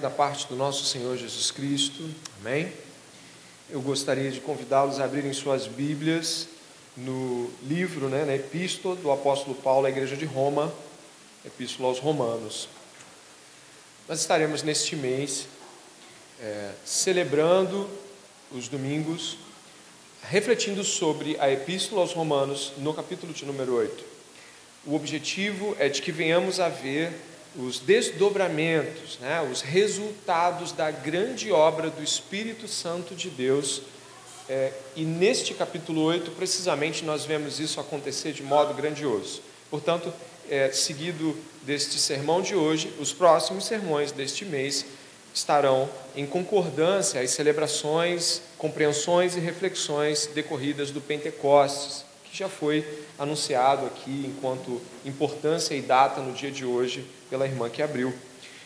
Da parte do nosso Senhor Jesus Cristo, amém? Eu gostaria de convidá-los a abrirem suas Bíblias no livro, né, na Epístola do apóstolo Paulo à Igreja de Roma, Epístola aos Romanos. Nós estaremos neste mês é, celebrando os domingos, refletindo sobre a Epístola aos Romanos no capítulo de número 8. O objetivo é de que venhamos a ver os desdobramentos, né, os resultados da grande obra do Espírito Santo de Deus. É, e neste capítulo 8, precisamente, nós vemos isso acontecer de modo grandioso. Portanto, é, seguido deste sermão de hoje, os próximos sermões deste mês estarão em concordância às celebrações, compreensões e reflexões decorridas do Pentecostes, que já foi anunciado aqui enquanto importância e data no dia de hoje pela irmã que abriu.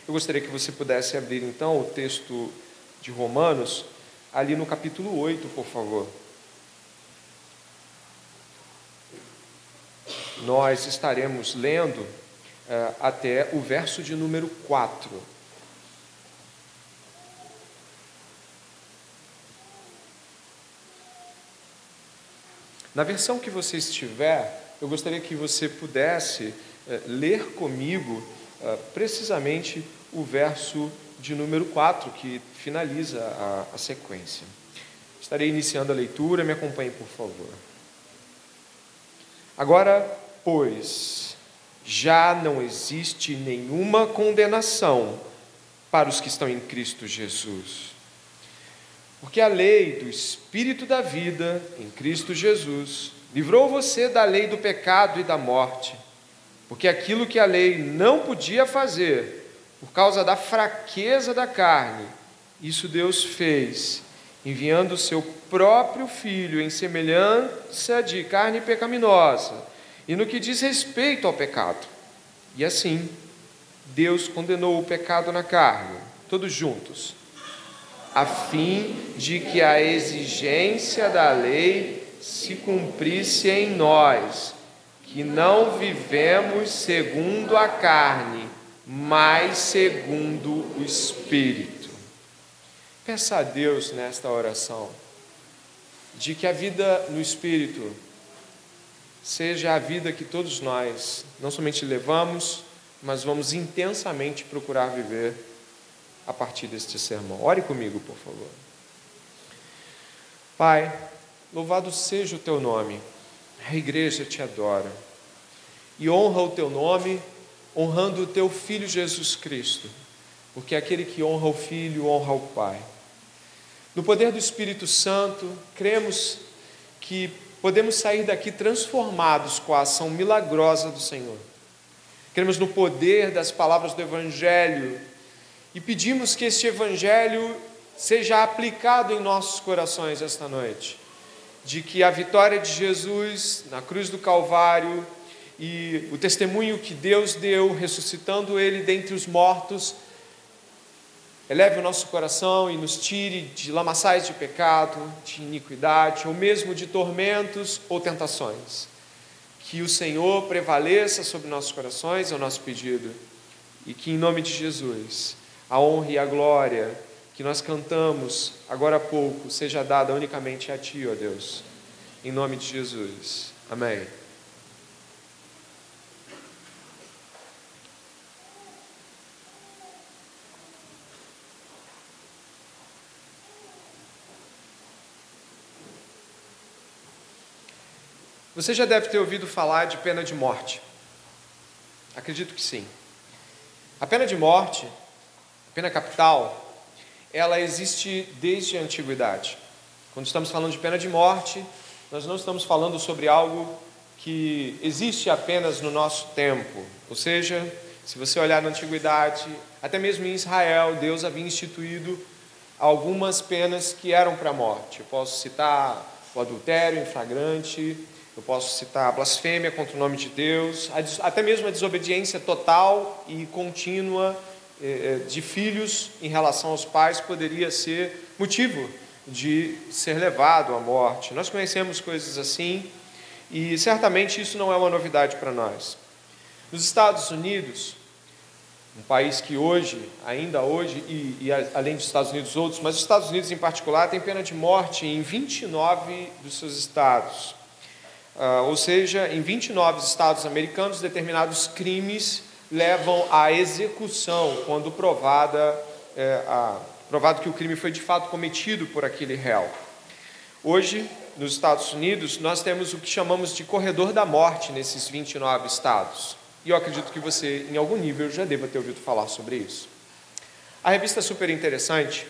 Eu gostaria que você pudesse abrir então o texto de Romanos, ali no capítulo 8, por favor. Nós estaremos lendo uh, até o verso de número 4. Na versão que você estiver, eu gostaria que você pudesse uh, ler comigo uh, precisamente o verso de número 4, que finaliza a sequência. Estarei iniciando a leitura, me acompanhe, por favor. Agora, pois, já não existe nenhuma condenação para os que estão em Cristo Jesus. Porque a lei do Espírito da vida em Cristo Jesus livrou você da lei do pecado e da morte. Porque aquilo que a lei não podia fazer, por causa da fraqueza da carne, isso Deus fez, enviando o seu próprio filho em semelhança de carne pecaminosa, e no que diz respeito ao pecado. E assim, Deus condenou o pecado na carne, todos juntos, a fim de que a exigência da lei se cumprisse em nós, que não vivemos segundo a carne, mas segundo o Espírito. Peça a Deus nesta oração de que a vida no Espírito seja a vida que todos nós não somente levamos, mas vamos intensamente procurar viver a partir deste sermão. Ore comigo, por favor. Pai, louvado seja o teu nome, a igreja te adora e honra o teu nome, honrando o teu filho Jesus Cristo, porque aquele que honra o filho honra o Pai. No poder do Espírito Santo, cremos que podemos sair daqui transformados com a ação milagrosa do Senhor. Cremos no poder das palavras do Evangelho e pedimos que este Evangelho seja aplicado em nossos corações esta noite. De que a vitória de Jesus na cruz do Calvário e o testemunho que Deus deu, ressuscitando ele dentre os mortos, eleve o nosso coração e nos tire de lamaçais de pecado, de iniquidade, ou mesmo de tormentos ou tentações. Que o Senhor prevaleça sobre nossos corações, é o nosso pedido, e que em nome de Jesus a honra e a glória que nós cantamos agora há pouco seja dada unicamente a Ti, ó Deus. Em nome de Jesus. Amém. Você já deve ter ouvido falar de pena de morte. Acredito que sim. A pena de morte pena capital, ela existe desde a antiguidade. Quando estamos falando de pena de morte, nós não estamos falando sobre algo que existe apenas no nosso tempo. Ou seja, se você olhar na antiguidade, até mesmo em Israel, Deus havia instituído algumas penas que eram para a morte. Eu posso citar o adultério em flagrante, eu posso citar a blasfêmia contra o nome de Deus, até mesmo a desobediência total e contínua de filhos em relação aos pais poderia ser motivo de ser levado à morte. Nós conhecemos coisas assim e certamente isso não é uma novidade para nós. Nos Estados Unidos, um país que hoje, ainda hoje, e, e, além dos Estados Unidos outros, mas os Estados Unidos em particular tem pena de morte em 29 dos seus estados. Uh, ou seja, em 29 estados americanos, determinados crimes levam à execução quando provada, é, a, provado que o crime foi de fato cometido por aquele réu. Hoje, nos Estados Unidos, nós temos o que chamamos de corredor da morte nesses 29 estados. E eu acredito que você, em algum nível, já deva ter ouvido falar sobre isso. A revista Super Interessante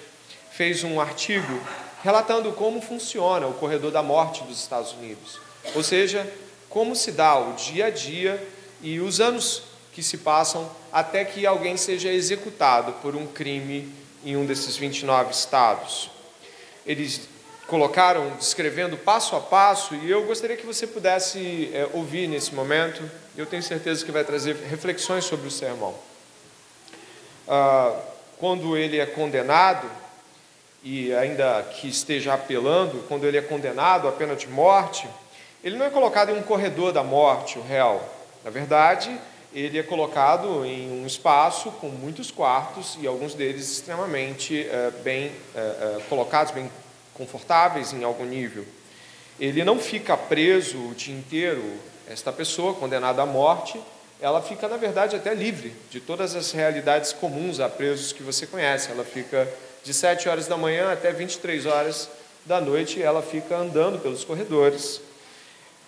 fez um artigo relatando como funciona o corredor da morte dos Estados Unidos. Ou seja, como se dá o dia a dia e os anos que se passam até que alguém seja executado por um crime em um desses 29 estados. Eles colocaram descrevendo passo a passo e eu gostaria que você pudesse é, ouvir nesse momento. Eu tenho certeza que vai trazer reflexões sobre o sermão. Ah, quando ele é condenado e ainda que esteja apelando, quando ele é condenado à pena de morte, ele não é colocado em um corredor da morte, o réu. Na verdade, ele é colocado em um espaço com muitos quartos e alguns deles extremamente é, bem é, colocados, bem confortáveis em algum nível. Ele não fica preso o dia inteiro, esta pessoa condenada à morte, ela fica, na verdade, até livre de todas as realidades comuns a presos que você conhece. Ela fica de 7 horas da manhã até 23 horas da noite, ela fica andando pelos corredores.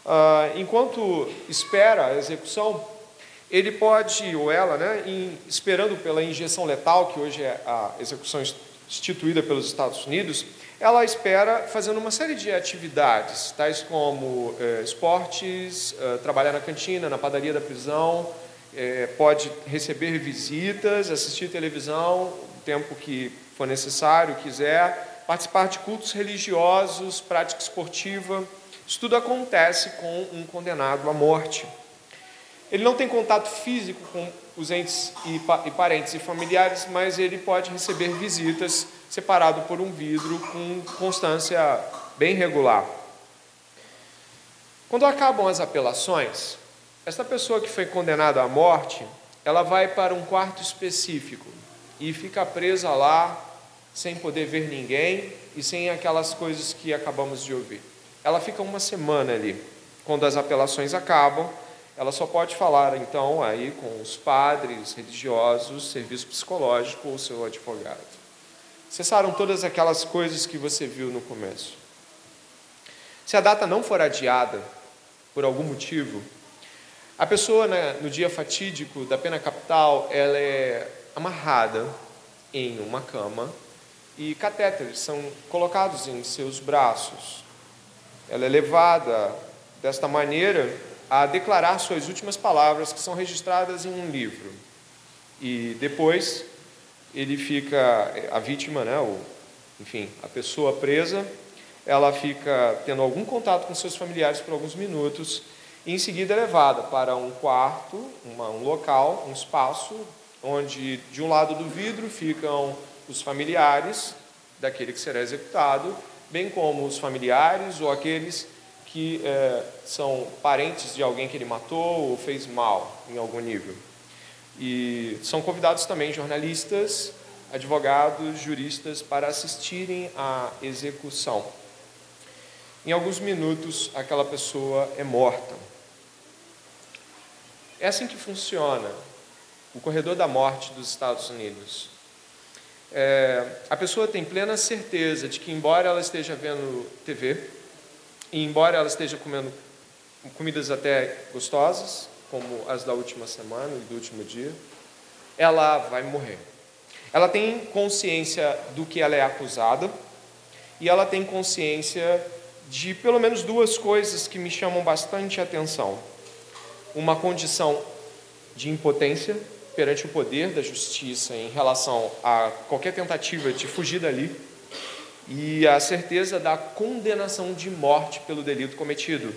Ah, enquanto espera a execução, ele pode, ou ela, né, em, esperando pela injeção letal, que hoje é a execução instituída pelos Estados Unidos, ela espera fazendo uma série de atividades, tais como eh, esportes, eh, trabalhar na cantina, na padaria da prisão, eh, pode receber visitas, assistir televisão, o tempo que for necessário, quiser, participar de cultos religiosos, prática esportiva. Isso tudo acontece com um condenado à morte. Ele não tem contato físico com os entes e, e parentes e familiares, mas ele pode receber visitas separado por um vidro com constância bem regular. Quando acabam as apelações, esta pessoa que foi condenada à morte, ela vai para um quarto específico e fica presa lá sem poder ver ninguém e sem aquelas coisas que acabamos de ouvir. Ela fica uma semana ali. Quando as apelações acabam, ela só pode falar então aí com os padres religiosos, serviço psicológico ou seu advogado. Cessaram todas aquelas coisas que você viu no começo. Se a data não for adiada por algum motivo, a pessoa né, no dia fatídico da pena capital, ela é amarrada em uma cama e catéteres são colocados em seus braços. Ela é levada desta maneira a declarar suas últimas palavras que são registradas em um livro. E depois ele fica, a vítima, né, o, enfim, a pessoa presa, ela fica tendo algum contato com seus familiares por alguns minutos e em seguida é levada para um quarto, uma, um local, um espaço, onde de um lado do vidro ficam os familiares daquele que será executado, bem como os familiares ou aqueles que é, são parentes de alguém que ele matou ou fez mal em algum nível. E são convidados também jornalistas, advogados, juristas para assistirem à execução. Em alguns minutos, aquela pessoa é morta. É assim que funciona o corredor da morte dos Estados Unidos. É, a pessoa tem plena certeza de que, embora ela esteja vendo TV, e embora ela esteja comendo comidas até gostosas, como as da última semana e do último dia, ela vai morrer. Ela tem consciência do que ela é acusada e ela tem consciência de pelo menos duas coisas que me chamam bastante atenção. Uma condição de impotência perante o poder da justiça em relação a qualquer tentativa de fugir dali e a certeza da condenação de morte pelo delito cometido.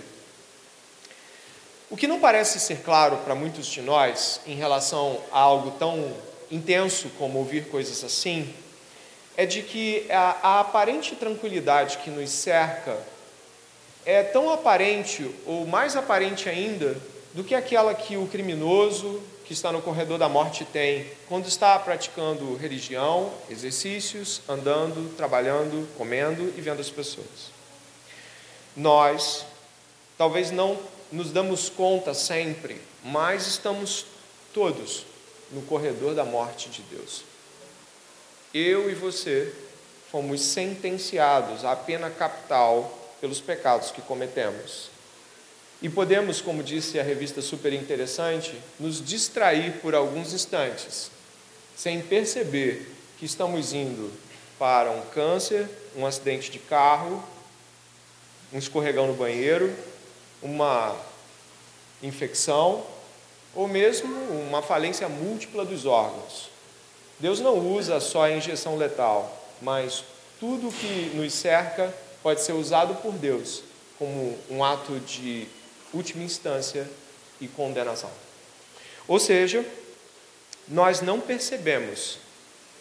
O que não parece ser claro para muitos de nós em relação a algo tão intenso como ouvir coisas assim, é de que a, a aparente tranquilidade que nos cerca é tão aparente ou mais aparente ainda do que aquela que o criminoso que está no corredor da morte tem quando está praticando religião, exercícios, andando, trabalhando, comendo e vendo as pessoas. Nós, talvez não nos damos conta sempre, mas estamos todos no corredor da morte de Deus. Eu e você fomos sentenciados à pena capital pelos pecados que cometemos. E podemos, como disse a revista Super Interessante, nos distrair por alguns instantes, sem perceber que estamos indo para um câncer, um acidente de carro, um escorregão no banheiro, uma infecção ou mesmo uma falência múltipla dos órgãos. Deus não usa só a injeção letal, mas tudo que nos cerca pode ser usado por Deus como um ato de última instância e condenação. Ou seja, nós não percebemos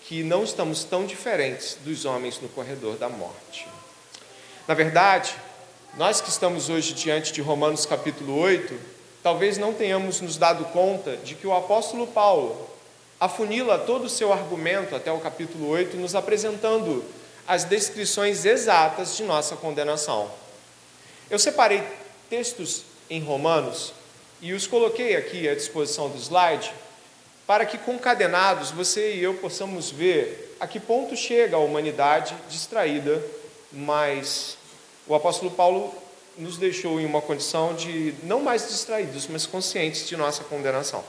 que não estamos tão diferentes dos homens no corredor da morte. Na verdade, nós que estamos hoje diante de Romanos capítulo 8, talvez não tenhamos nos dado conta de que o apóstolo Paulo afunila todo o seu argumento até o capítulo 8, nos apresentando as descrições exatas de nossa condenação. Eu separei textos em Romanos e os coloquei aqui à disposição do slide, para que concadenados você e eu possamos ver a que ponto chega a humanidade distraída, mas o apóstolo Paulo nos deixou em uma condição de não mais distraídos, mas conscientes de nossa condenação.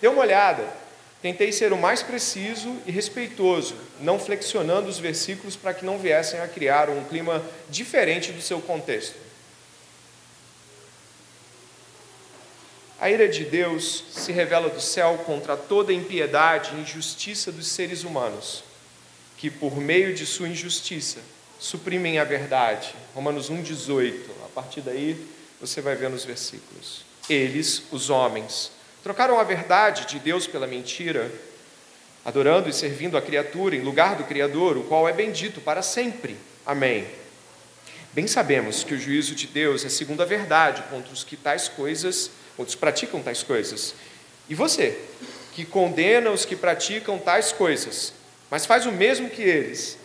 Dê uma olhada, tentei ser o mais preciso e respeitoso, não flexionando os versículos para que não viessem a criar um clima diferente do seu contexto. A ira de Deus se revela do céu contra toda impiedade e injustiça dos seres humanos, que por meio de sua injustiça suprimem a verdade. Romanos 1,18. A partir daí você vai ver nos versículos. Eles, os homens, trocaram a verdade de Deus pela mentira, adorando e servindo a criatura em lugar do Criador, o qual é bendito para sempre. Amém. Bem sabemos que o juízo de Deus é segundo a verdade contra os que tais coisas, outros praticam tais coisas. E você, que condena os que praticam tais coisas, mas faz o mesmo que eles,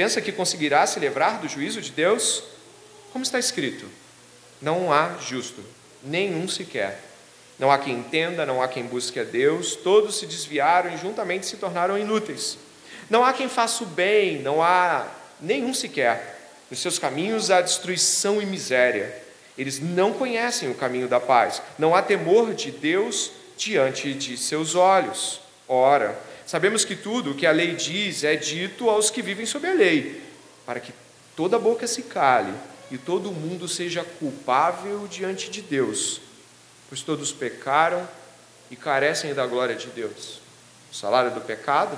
Pensa que conseguirá se livrar do juízo de Deus? Como está escrito: Não há justo, nenhum sequer. Não há quem entenda, não há quem busque a Deus, todos se desviaram e juntamente se tornaram inúteis. Não há quem faça o bem, não há nenhum sequer. Nos seus caminhos há destruição e miséria. Eles não conhecem o caminho da paz. Não há temor de Deus diante de seus olhos. Ora, Sabemos que tudo o que a lei diz é dito aos que vivem sob a lei, para que toda boca se cale e todo mundo seja culpável diante de Deus, pois todos pecaram e carecem da glória de Deus. O salário do pecado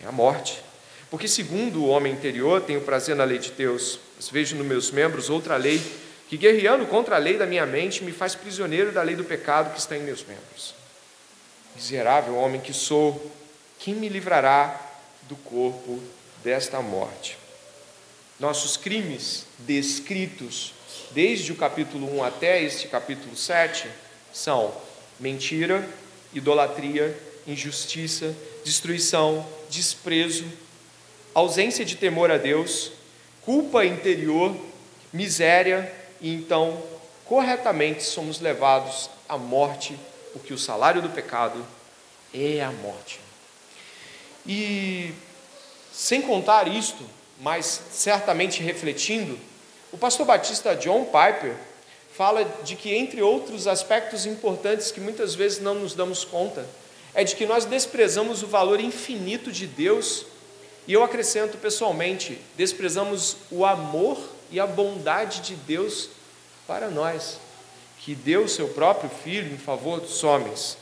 é a morte. Porque, segundo o homem interior, tenho prazer na lei de Deus, mas vejo nos meus membros outra lei que, guerreando contra a lei da minha mente, me faz prisioneiro da lei do pecado que está em meus membros. Miserável homem que sou, quem me livrará do corpo desta morte? Nossos crimes descritos desde o capítulo 1 até este capítulo 7 são mentira, idolatria, injustiça, destruição, desprezo, ausência de temor a Deus, culpa interior, miséria, e então corretamente somos levados à morte, porque o salário do pecado é a morte. E sem contar isto, mas certamente refletindo, o pastor batista John Piper fala de que, entre outros aspectos importantes que muitas vezes não nos damos conta, é de que nós desprezamos o valor infinito de Deus, e eu acrescento pessoalmente, desprezamos o amor e a bondade de Deus para nós, que deu seu próprio Filho em favor dos homens,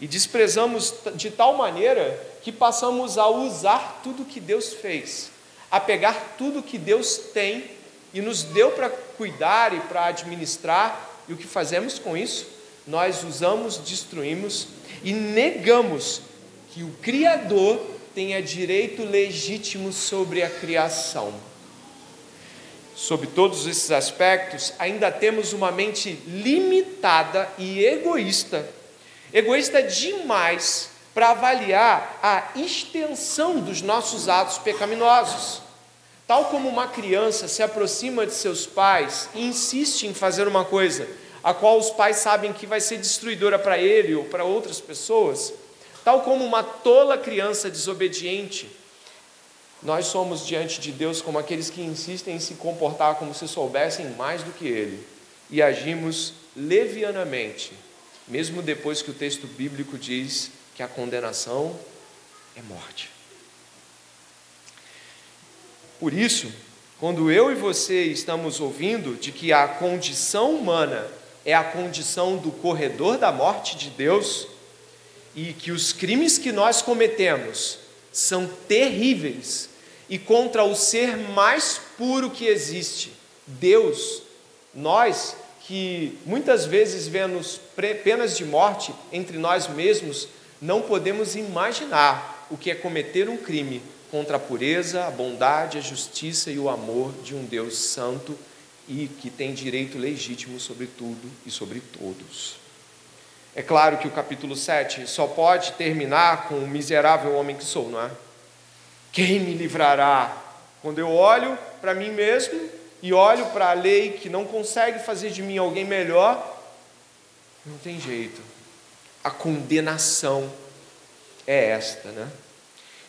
e desprezamos de tal maneira que passamos a usar tudo que Deus fez, a pegar tudo que Deus tem e nos deu para cuidar e para administrar, e o que fazemos com isso? Nós usamos, destruímos e negamos que o Criador tenha direito legítimo sobre a criação. Sob todos esses aspectos, ainda temos uma mente limitada e egoísta egoísta demais para avaliar a extensão dos nossos atos pecaminosos. Tal como uma criança se aproxima de seus pais e insiste em fazer uma coisa, a qual os pais sabem que vai ser destruidora para ele ou para outras pessoas, tal como uma tola criança desobediente, nós somos diante de Deus como aqueles que insistem em se comportar como se soubessem mais do que Ele e agimos levianamente, mesmo depois que o texto bíblico diz que a condenação é morte. Por isso, quando eu e você estamos ouvindo de que a condição humana é a condição do corredor da morte de Deus e que os crimes que nós cometemos são terríveis e contra o ser mais puro que existe, Deus, nós que muitas vezes vemos penas de morte entre nós mesmos, não podemos imaginar o que é cometer um crime contra a pureza, a bondade, a justiça e o amor de um Deus santo e que tem direito legítimo sobre tudo e sobre todos. É claro que o capítulo 7 só pode terminar com o miserável homem que sou, não é? Quem me livrará? Quando eu olho para mim mesmo e olho para a lei que não consegue fazer de mim alguém melhor, não tem jeito. A condenação é esta, né?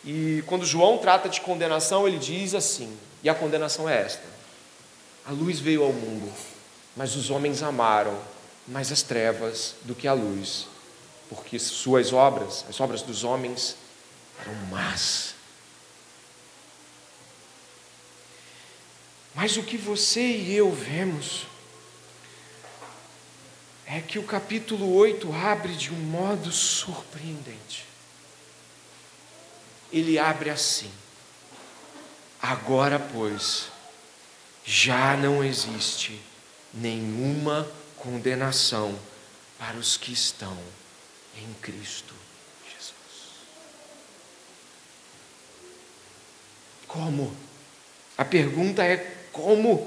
E quando João trata de condenação, ele diz assim: e a condenação é esta: a luz veio ao mundo, mas os homens amaram mais as trevas do que a luz, porque suas obras, as obras dos homens, eram más. Mas o que você e eu vemos é que o capítulo 8 abre de um modo surpreendente. Ele abre assim: Agora, pois, já não existe nenhuma condenação para os que estão em Cristo Jesus. Como? A pergunta é como?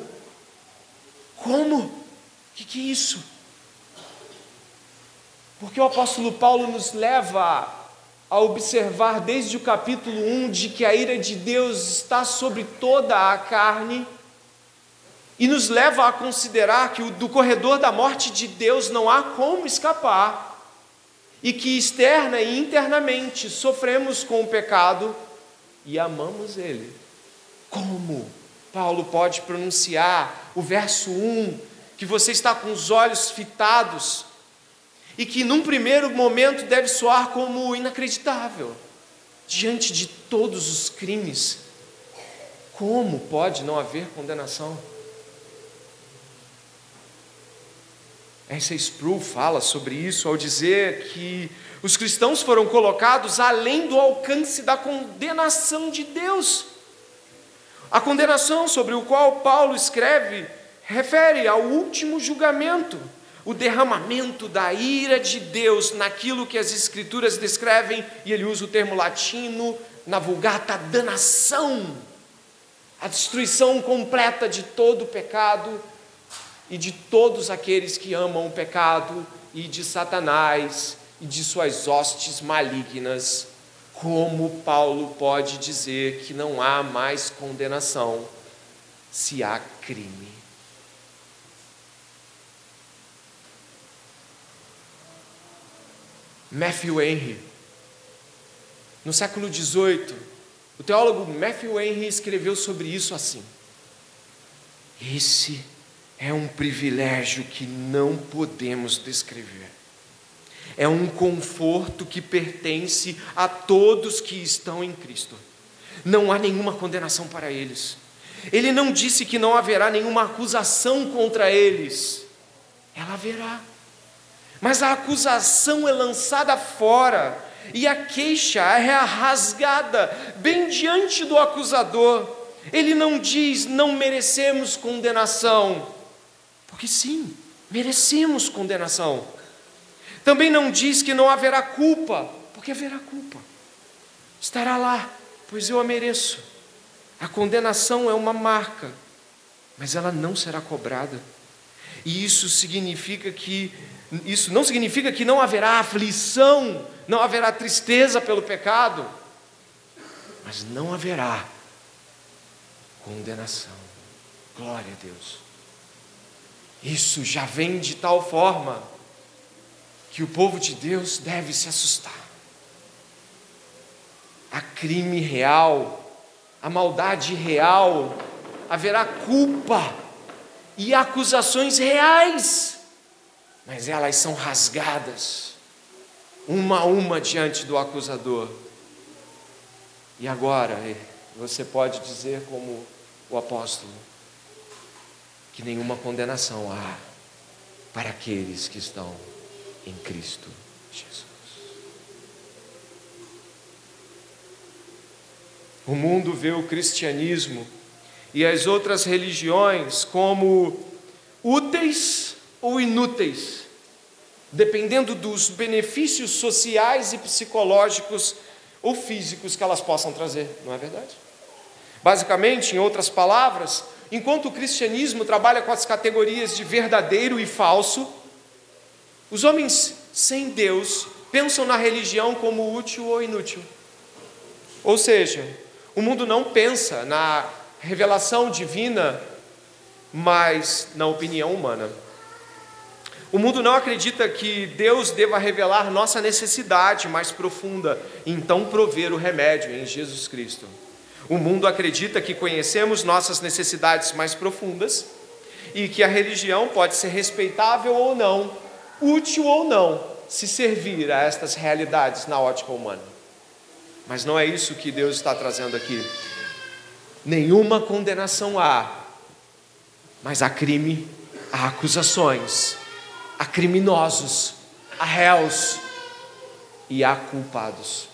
Como? O que, que é isso? Porque o apóstolo Paulo nos leva a observar desde o capítulo 1 de que a ira de Deus está sobre toda a carne e nos leva a considerar que do corredor da morte de Deus não há como escapar e que externa e internamente sofremos com o pecado e amamos ele. Como? Paulo pode pronunciar o verso 1, que você está com os olhos fitados, e que num primeiro momento deve soar como inacreditável, diante de todos os crimes. Como pode não haver condenação? Essa Sproul fala sobre isso ao dizer que os cristãos foram colocados além do alcance da condenação de Deus. A condenação sobre o qual Paulo escreve refere ao último julgamento, o derramamento da ira de Deus naquilo que as Escrituras descrevem, e ele usa o termo latino, na vulgata danação, a destruição completa de todo o pecado e de todos aqueles que amam o pecado, e de Satanás e de suas hostes malignas como Paulo pode dizer que não há mais condenação se há crime? Matthew Henry, no século XVIII, o teólogo Matthew Henry escreveu sobre isso assim: Esse é um privilégio que não podemos descrever é um conforto que pertence a todos que estão em Cristo. Não há nenhuma condenação para eles. Ele não disse que não haverá nenhuma acusação contra eles. Ela haverá. Mas a acusação é lançada fora e a queixa é rasgada bem diante do acusador. Ele não diz não merecemos condenação, porque sim, merecemos condenação. Também não diz que não haverá culpa, porque haverá culpa. Estará lá, pois eu a mereço. A condenação é uma marca, mas ela não será cobrada. E isso significa que Isso não significa que não haverá aflição, não haverá tristeza pelo pecado, mas não haverá condenação. Glória a Deus. Isso já vem de tal forma que o povo de Deus deve se assustar. Há crime real, a maldade real, haverá culpa e acusações reais, mas elas são rasgadas, uma a uma diante do acusador. E agora, você pode dizer, como o apóstolo, que nenhuma condenação há para aqueles que estão em Cristo Jesus. O mundo vê o cristianismo e as outras religiões como úteis ou inúteis, dependendo dos benefícios sociais e psicológicos ou físicos que elas possam trazer, não é verdade? Basicamente, em outras palavras, enquanto o cristianismo trabalha com as categorias de verdadeiro e falso, os homens sem Deus pensam na religião como útil ou inútil. Ou seja, o mundo não pensa na revelação divina, mas na opinião humana. O mundo não acredita que Deus deva revelar nossa necessidade mais profunda e então prover o remédio em Jesus Cristo. O mundo acredita que conhecemos nossas necessidades mais profundas e que a religião pode ser respeitável ou não, útil ou não, se servir a estas realidades na ótica humana. Mas não é isso que Deus está trazendo aqui. Nenhuma condenação há, mas há crime, há acusações, há criminosos, há réus e há culpados.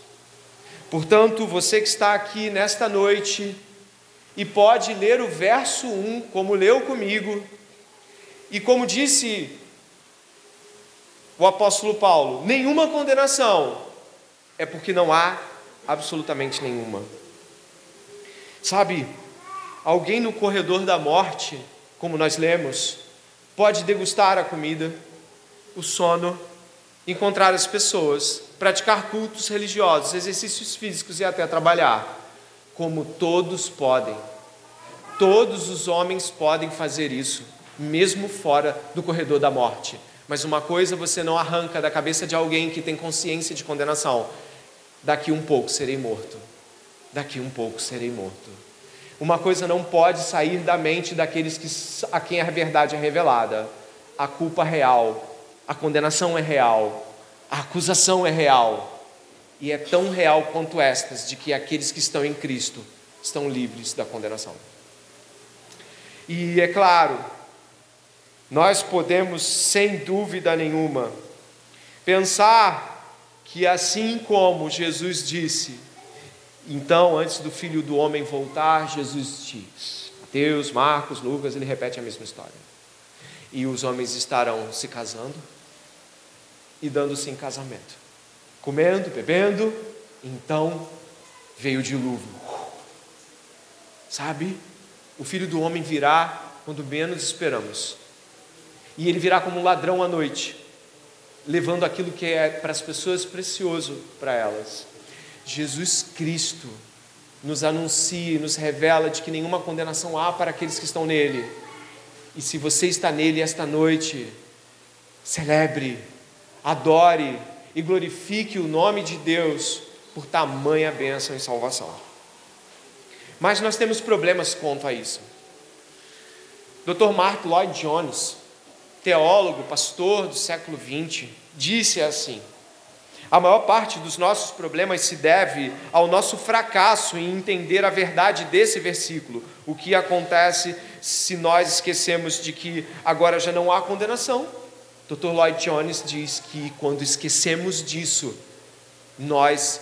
Portanto, você que está aqui nesta noite e pode ler o verso 1, como leu comigo, e como disse o apóstolo Paulo, nenhuma condenação é porque não há absolutamente nenhuma. Sabe, alguém no corredor da morte, como nós lemos, pode degustar a comida, o sono, encontrar as pessoas, praticar cultos religiosos, exercícios físicos e até trabalhar, como todos podem. Todos os homens podem fazer isso, mesmo fora do corredor da morte. Mas uma coisa você não arranca da cabeça de alguém que tem consciência de condenação: daqui um pouco serei morto. Daqui um pouco serei morto. Uma coisa não pode sair da mente daqueles que, a quem a verdade é revelada: a culpa real, a condenação é real, a acusação é real. E é tão real quanto estas de que aqueles que estão em Cristo estão livres da condenação. E é claro, nós podemos, sem dúvida nenhuma, pensar que assim como Jesus disse, então, antes do filho do homem voltar, Jesus diz: Mateus, Marcos, Lucas, ele repete a mesma história. E os homens estarão se casando, e dando-se em casamento, comendo, bebendo, então veio o dilúvio. Sabe? O filho do homem virá quando menos esperamos. E ele virá como um ladrão à noite, levando aquilo que é para as pessoas precioso para elas. Jesus Cristo nos anuncia e nos revela de que nenhuma condenação há para aqueles que estão nele. E se você está nele esta noite, celebre adore e glorifique o nome de Deus por tamanha bênção e salvação. Mas nós temos problemas quanto a isso. Dr. Mark Lloyd Jones, teólogo, pastor do século XX, disse assim: a maior parte dos nossos problemas se deve ao nosso fracasso em entender a verdade desse versículo. O que acontece se nós esquecemos de que agora já não há condenação? Dr. Lloyd Jones diz que quando esquecemos disso, nós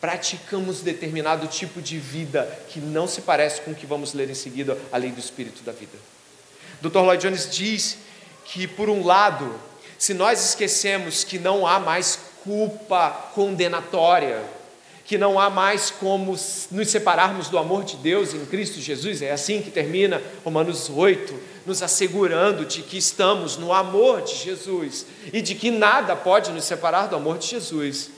praticamos determinado tipo de vida que não se parece com o que vamos ler em seguida, a lei do espírito da vida. Dr. Lloyd Jones diz que, por um lado, se nós esquecemos que não há mais culpa condenatória, que não há mais como nos separarmos do amor de Deus em Cristo Jesus, é assim que termina Romanos 8, nos assegurando de que estamos no amor de Jesus e de que nada pode nos separar do amor de Jesus.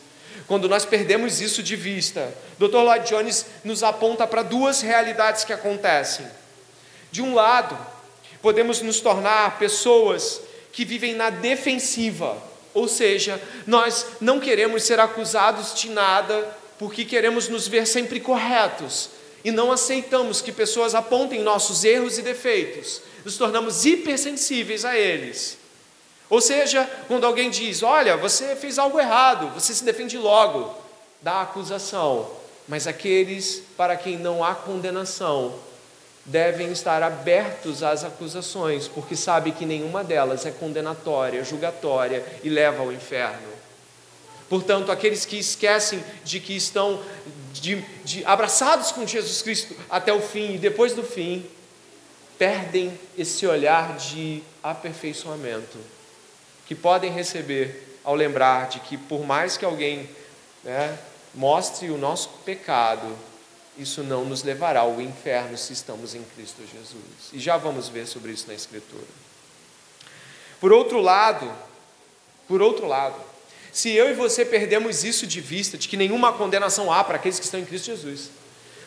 Quando nós perdemos isso de vista, Dr. Lloyd Jones nos aponta para duas realidades que acontecem. De um lado, podemos nos tornar pessoas que vivem na defensiva, ou seja, nós não queremos ser acusados de nada porque queremos nos ver sempre corretos e não aceitamos que pessoas apontem nossos erros e defeitos, nos tornamos hipersensíveis a eles. Ou seja, quando alguém diz: Olha, você fez algo errado, você se defende logo da acusação, mas aqueles para quem não há condenação devem estar abertos às acusações, porque sabe que nenhuma delas é condenatória, julgatória e leva ao inferno. Portanto, aqueles que esquecem de que estão de, de, abraçados com Jesus Cristo até o fim e depois do fim, perdem esse olhar de aperfeiçoamento que podem receber ao lembrar de que, por mais que alguém né, mostre o nosso pecado, isso não nos levará ao inferno se estamos em Cristo Jesus. E já vamos ver sobre isso na Escritura. Por outro lado, por outro lado, se eu e você perdemos isso de vista, de que nenhuma condenação há para aqueles que estão em Cristo Jesus,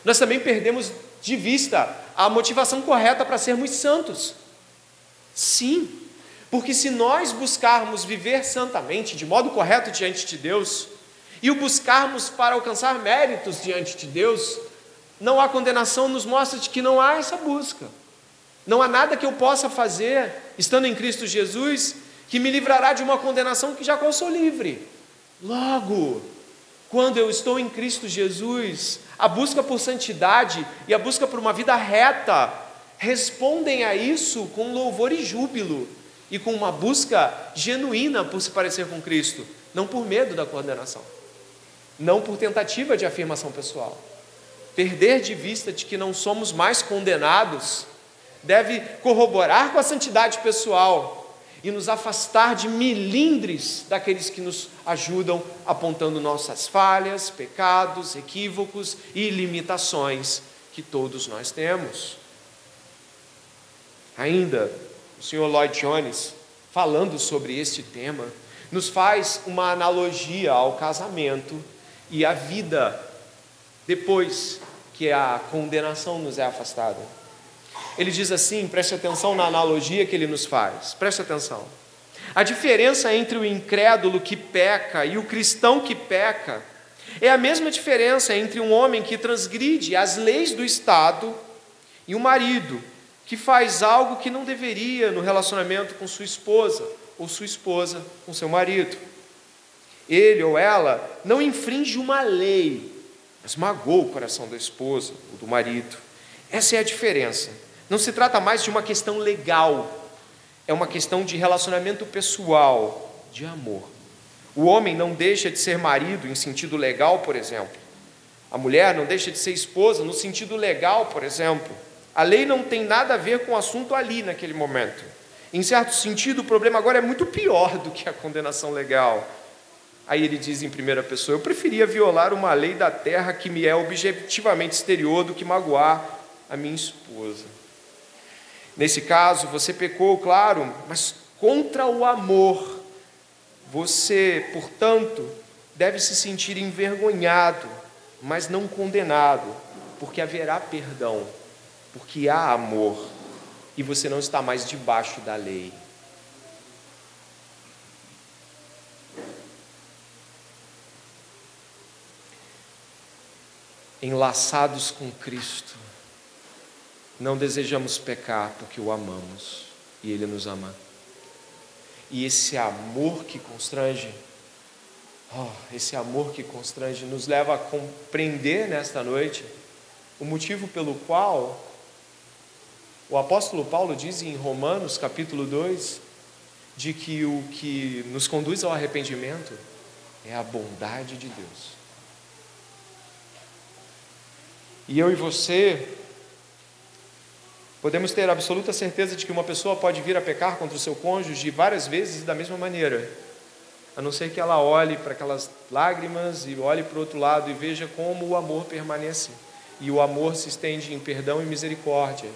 nós também perdemos de vista a motivação correta para sermos santos. Sim, porque se nós buscarmos viver santamente, de modo correto diante de Deus, e o buscarmos para alcançar méritos diante de Deus, não há condenação, nos mostra de que não há essa busca. Não há nada que eu possa fazer, estando em Cristo Jesus, que me livrará de uma condenação que já qual sou livre. Logo, quando eu estou em Cristo Jesus, a busca por santidade e a busca por uma vida reta respondem a isso com louvor e júbilo e com uma busca genuína por se parecer com Cristo, não por medo da condenação, não por tentativa de afirmação pessoal. Perder de vista de que não somos mais condenados deve corroborar com a santidade pessoal e nos afastar de milindres daqueles que nos ajudam apontando nossas falhas, pecados, equívocos e limitações que todos nós temos. Ainda, o Sr. Lloyd Jones, falando sobre este tema, nos faz uma analogia ao casamento e à vida depois que a condenação nos é afastada. Ele diz assim, preste atenção na analogia que ele nos faz, preste atenção. A diferença entre o incrédulo que peca e o cristão que peca é a mesma diferença entre um homem que transgride as leis do Estado e um marido que faz algo que não deveria no relacionamento com sua esposa, ou sua esposa com seu marido. Ele ou ela não infringe uma lei, mas magoa o coração da esposa ou do marido. Essa é a diferença. Não se trata mais de uma questão legal, é uma questão de relacionamento pessoal, de amor. O homem não deixa de ser marido em sentido legal, por exemplo. A mulher não deixa de ser esposa no sentido legal, por exemplo. A lei não tem nada a ver com o assunto ali naquele momento. Em certo sentido, o problema agora é muito pior do que a condenação legal. Aí ele diz em primeira pessoa: Eu preferia violar uma lei da terra que me é objetivamente exterior do que magoar a minha esposa. Nesse caso, você pecou, claro, mas contra o amor. Você, portanto, deve se sentir envergonhado, mas não condenado, porque haverá perdão porque há amor e você não está mais debaixo da lei. Enlaçados com Cristo, não desejamos pecar porque o amamos e Ele nos ama. E esse amor que constrange, oh, esse amor que constrange, nos leva a compreender nesta noite o motivo pelo qual o apóstolo Paulo diz em Romanos capítulo 2 de que o que nos conduz ao arrependimento é a bondade de Deus. E eu e você podemos ter absoluta certeza de que uma pessoa pode vir a pecar contra o seu cônjuge várias vezes da mesma maneira. a não ser que ela olhe para aquelas lágrimas e olhe para o outro lado e veja como o amor permanece. E o amor se estende em perdão e misericórdia.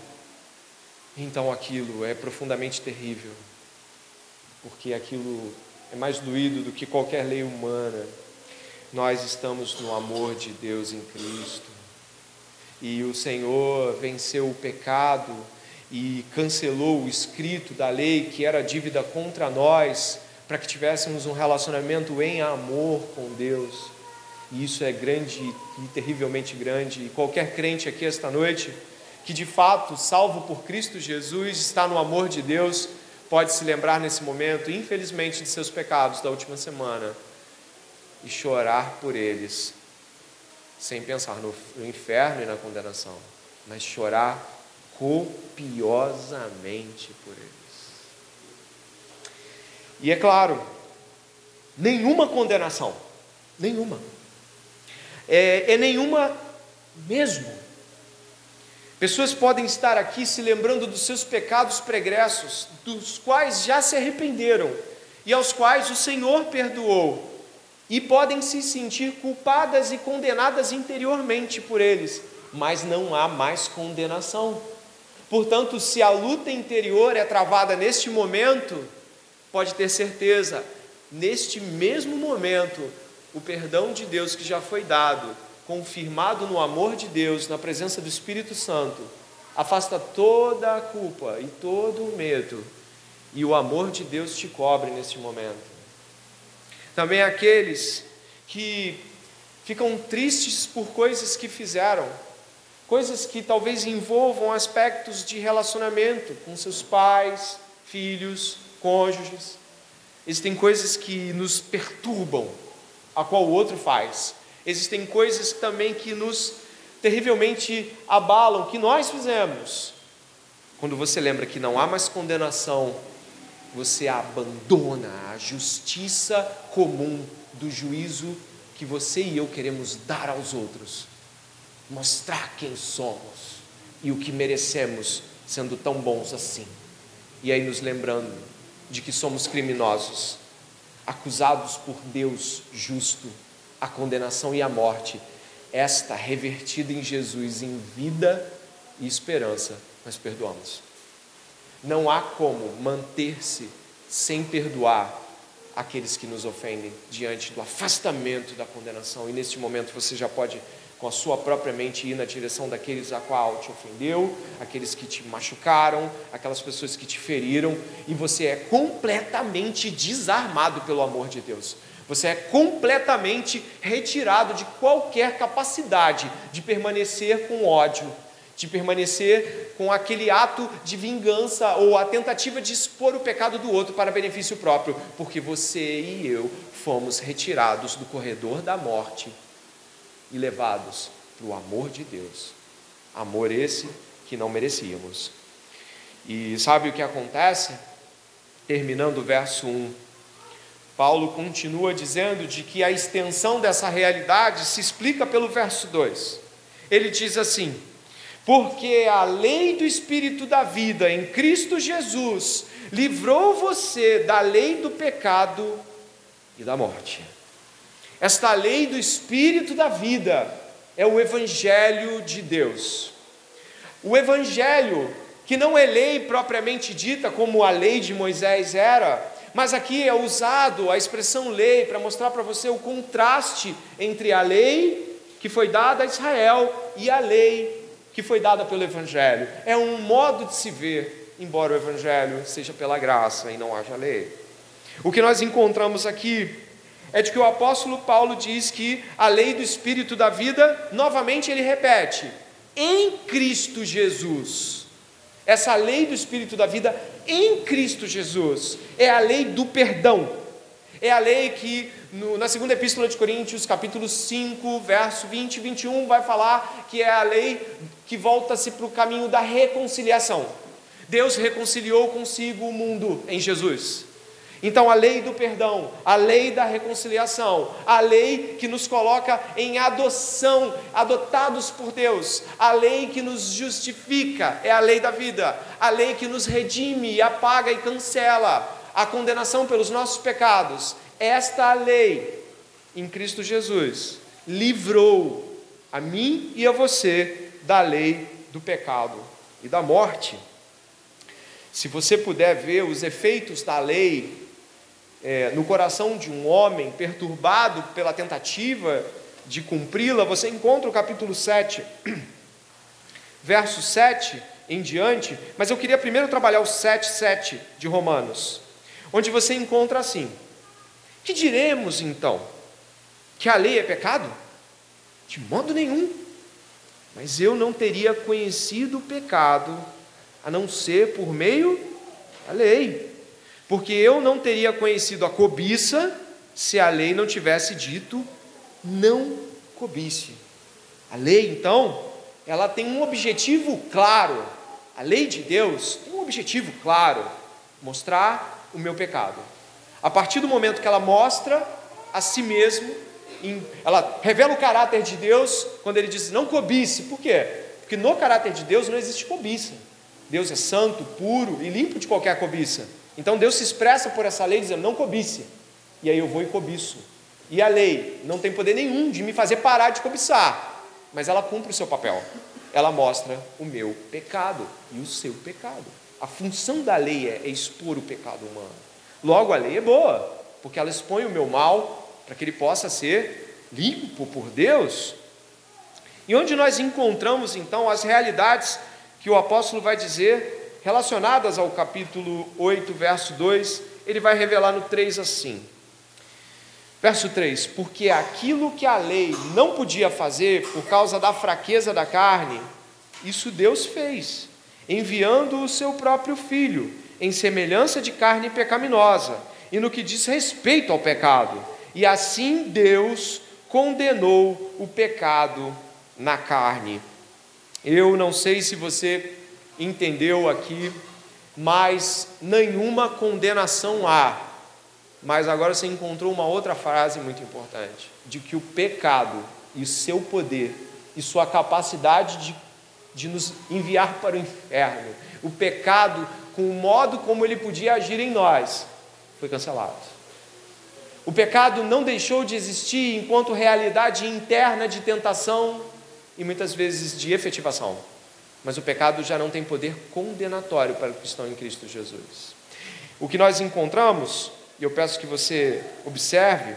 Então aquilo é profundamente terrível, porque aquilo é mais doído do que qualquer lei humana. Nós estamos no amor de Deus em Cristo. E o Senhor venceu o pecado e cancelou o escrito da lei que era dívida contra nós para que tivéssemos um relacionamento em amor com Deus. E isso é grande e terrivelmente grande. E qualquer crente aqui esta noite, que de fato, salvo por Cristo Jesus, está no amor de Deus, pode se lembrar nesse momento, infelizmente, de seus pecados da última semana e chorar por eles, sem pensar no, inferno e na condenação, mas chorar copiosamente por eles. E é claro, nenhuma condenação, nenhuma, é, é nenhuma mesmo. Pessoas podem estar aqui se lembrando dos seus pecados pregressos, dos quais já se arrependeram e aos quais o Senhor perdoou, e podem se sentir culpadas e condenadas interiormente por eles, mas não há mais condenação. Portanto, se a luta interior é travada neste momento, pode ter certeza, neste mesmo momento, o perdão de Deus que já foi dado, confirmado no amor de Deus, na presença do Espírito Santo, afasta toda a culpa e todo o medo, e o amor de Deus te cobre neste momento. Também aqueles que ficam tristes por coisas que fizeram, coisas que talvez envolvam aspectos de relacionamento com seus pais, filhos, cônjuges. Existem coisas que nos perturbam, a qual o outro faz. Existem coisas também que nos terrivelmente abalam, que nós fizemos. Quando você lembra que não há mais condenação, você abandona a justiça comum do juízo que você e eu queremos dar aos outros, mostrar quem somos e o que merecemos, sendo tão bons assim. E aí nos lembrando de que somos criminosos, acusados por Deus justo, a condenação e a morte, esta revertida em Jesus em vida e esperança, nós perdoamos. Não há como manter-se sem perdoar aqueles que nos ofendem diante do afastamento da condenação, e neste momento você já pode com a sua própria mente ir na direção daqueles a qual te ofendeu, aqueles que te machucaram, aquelas pessoas que te feriram, e você é completamente desarmado pelo amor de Deus. Você é completamente retirado de qualquer capacidade de permanecer com ódio, de permanecer com aquele ato de vingança ou a tentativa de expor o pecado do outro para benefício próprio, porque você e eu fomos retirados do corredor da morte e levados para o amor de Deus. Amor esse que não merecíamos. E sabe o que acontece? Terminando o verso 1. Paulo continua dizendo de que a extensão dessa realidade se explica pelo verso 2. Ele diz assim: Porque a lei do Espírito da vida em Cristo Jesus livrou você da lei do pecado e da morte. Esta lei do Espírito da vida é o Evangelho de Deus. O Evangelho, que não é lei propriamente dita, como a lei de Moisés era, mas aqui é usado a expressão lei para mostrar para você o contraste entre a lei que foi dada a Israel e a lei que foi dada pelo Evangelho. É um modo de se ver, embora o Evangelho seja pela graça e não haja lei. O que nós encontramos aqui é de que o apóstolo Paulo diz que a lei do Espírito da vida, novamente ele repete, em Cristo Jesus. Essa lei do Espírito da vida em Cristo Jesus é a lei do perdão. É a lei que no, na segunda epístola de Coríntios, capítulo 5, verso 20 e 21, vai falar que é a lei que volta-se para o caminho da reconciliação. Deus reconciliou consigo o mundo em Jesus. Então, a lei do perdão, a lei da reconciliação, a lei que nos coloca em adoção, adotados por Deus, a lei que nos justifica, é a lei da vida, a lei que nos redime, apaga e cancela a condenação pelos nossos pecados, esta lei em Cristo Jesus livrou a mim e a você da lei do pecado e da morte. Se você puder ver os efeitos da lei é, no coração de um homem perturbado pela tentativa de cumpri-la, você encontra o capítulo 7, verso 7 em diante, mas eu queria primeiro trabalhar o 7, 7 de Romanos, onde você encontra assim: Que diremos então? Que a lei é pecado? De modo nenhum. Mas eu não teria conhecido o pecado a não ser por meio da lei. Porque eu não teria conhecido a cobiça se a lei não tivesse dito não cobice. A lei, então, ela tem um objetivo claro. A lei de Deus tem um objetivo claro: mostrar o meu pecado. A partir do momento que ela mostra a si mesmo, ela revela o caráter de Deus quando ele diz não cobice. Por quê? Porque no caráter de Deus não existe cobiça. Deus é santo, puro e limpo de qualquer cobiça. Então Deus se expressa por essa lei dizendo: não cobice. E aí eu vou e cobiço. E a lei não tem poder nenhum de me fazer parar de cobiçar, mas ela cumpre o seu papel. Ela mostra o meu pecado e o seu pecado. A função da lei é expor o pecado humano. Logo, a lei é boa, porque ela expõe o meu mal para que ele possa ser limpo por Deus. E onde nós encontramos então as realidades que o apóstolo vai dizer relacionadas ao capítulo 8, verso 2, ele vai revelar no 3 assim. Verso 3: Porque aquilo que a lei não podia fazer por causa da fraqueza da carne, isso Deus fez, enviando o seu próprio filho, em semelhança de carne pecaminosa, e no que diz respeito ao pecado. E assim Deus condenou o pecado na carne eu não sei se você entendeu aqui, mas nenhuma condenação há. Mas agora você encontrou uma outra frase muito importante: de que o pecado e seu poder e sua capacidade de, de nos enviar para o inferno, o pecado, com o modo como ele podia agir em nós, foi cancelado. O pecado não deixou de existir enquanto realidade interna de tentação e muitas vezes de efetivação. Mas o pecado já não tem poder condenatório para os que estão em Cristo Jesus. O que nós encontramos, e eu peço que você observe,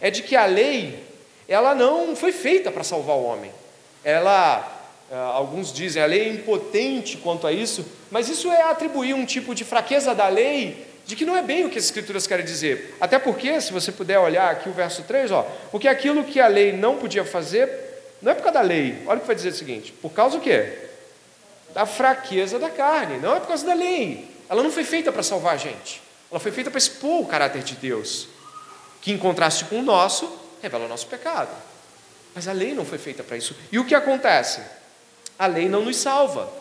é de que a lei, ela não foi feita para salvar o homem. Ela, alguns dizem, a lei é impotente quanto a isso, mas isso é atribuir um tipo de fraqueza da lei de que não é bem o que as escrituras querem dizer. Até porque, se você puder olhar aqui o verso 3, ó, porque aquilo que a lei não podia fazer, não é por causa da lei. Olha o que vai dizer o seguinte: por causa do quê? Da fraqueza da carne. Não é por causa da lei. Ela não foi feita para salvar a gente. Ela foi feita para expor o caráter de Deus, que em contraste com o nosso, revela o nosso pecado. Mas a lei não foi feita para isso. E o que acontece? A lei não nos salva.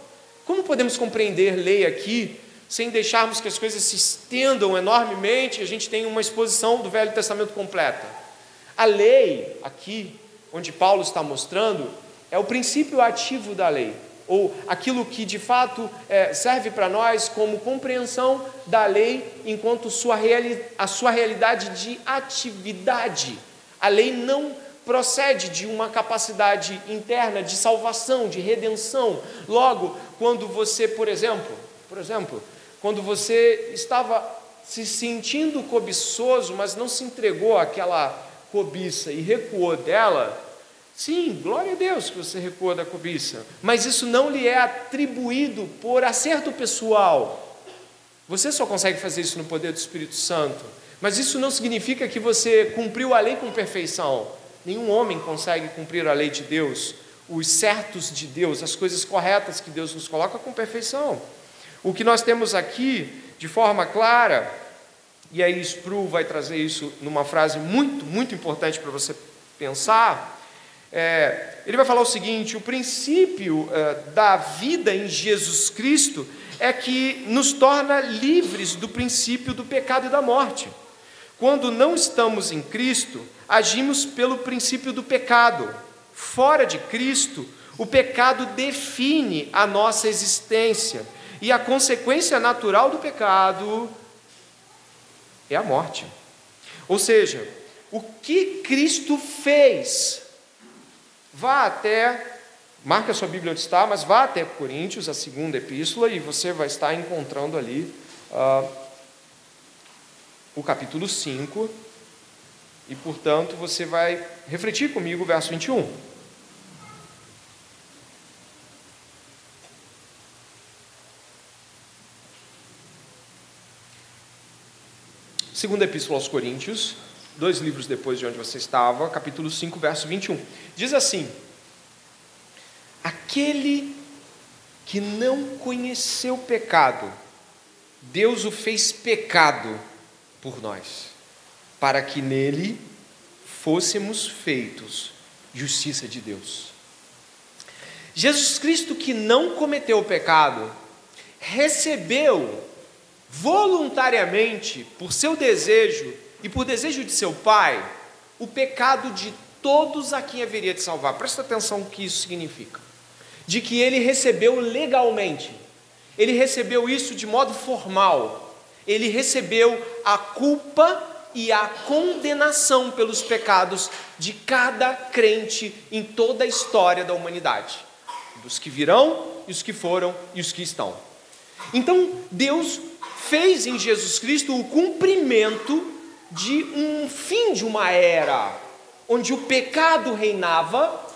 Como podemos compreender lei aqui sem deixarmos que as coisas se estendam enormemente e a gente tenha uma exposição do Velho Testamento completa? A lei aqui onde Paulo está mostrando, é o princípio ativo da lei, ou aquilo que de fato é, serve para nós como compreensão da lei enquanto sua reali a sua realidade de atividade. A lei não procede de uma capacidade interna de salvação, de redenção. Logo, quando você, por exemplo, por exemplo, quando você estava se sentindo cobiçoso, mas não se entregou àquela cobiça e recuou dela, sim, glória a Deus que você recuou da cobiça, mas isso não lhe é atribuído por acerto pessoal. Você só consegue fazer isso no poder do Espírito Santo, mas isso não significa que você cumpriu a lei com perfeição. Nenhum homem consegue cumprir a lei de Deus, os certos de Deus, as coisas corretas que Deus nos coloca com perfeição. O que nós temos aqui, de forma clara, e aí Spru vai trazer isso numa frase muito, muito importante para você pensar. É, ele vai falar o seguinte: o princípio é, da vida em Jesus Cristo é que nos torna livres do princípio do pecado e da morte. Quando não estamos em Cristo, agimos pelo princípio do pecado. Fora de Cristo, o pecado define a nossa existência. E a consequência natural do pecado é a morte. Ou seja, o que Cristo fez. Vá até, marca sua Bíblia onde está, mas vá até Coríntios, a segunda epístola, e você vai estar encontrando ali uh, o capítulo 5, e portanto você vai refletir comigo o verso 21. Segunda Epístola aos Coríntios, dois livros depois de onde você estava, capítulo 5, verso 21. Diz assim: Aquele que não conheceu pecado, Deus o fez pecado por nós, para que nele fôssemos feitos justiça de Deus. Jesus Cristo, que não cometeu o pecado, recebeu voluntariamente, por seu desejo e por desejo de seu pai, o pecado de todos a quem haveria de salvar. Presta atenção no que isso significa. De que ele recebeu legalmente, ele recebeu isso de modo formal, ele recebeu a culpa e a condenação pelos pecados de cada crente em toda a história da humanidade, dos que virão e os que foram e os que estão. Então, Deus fez em Jesus Cristo o cumprimento de um fim de uma era, onde o pecado reinava,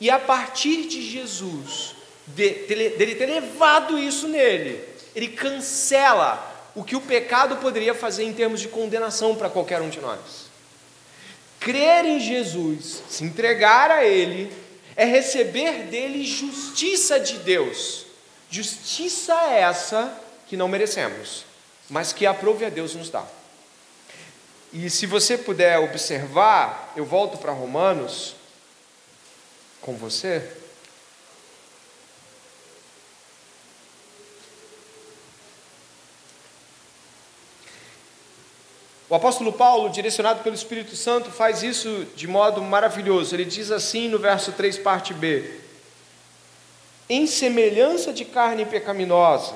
e a partir de Jesus, dele ter levado isso nele, ele cancela o que o pecado poderia fazer em termos de condenação para qualquer um de nós. Crer em Jesus, se entregar a Ele, é receber dele justiça de Deus. Justiça essa que não merecemos, mas que aprove a Deus nos dá. E se você puder observar, eu volto para Romanos com você. O apóstolo Paulo, direcionado pelo Espírito Santo, faz isso de modo maravilhoso. Ele diz assim no verso 3, parte B: Em semelhança de carne pecaminosa,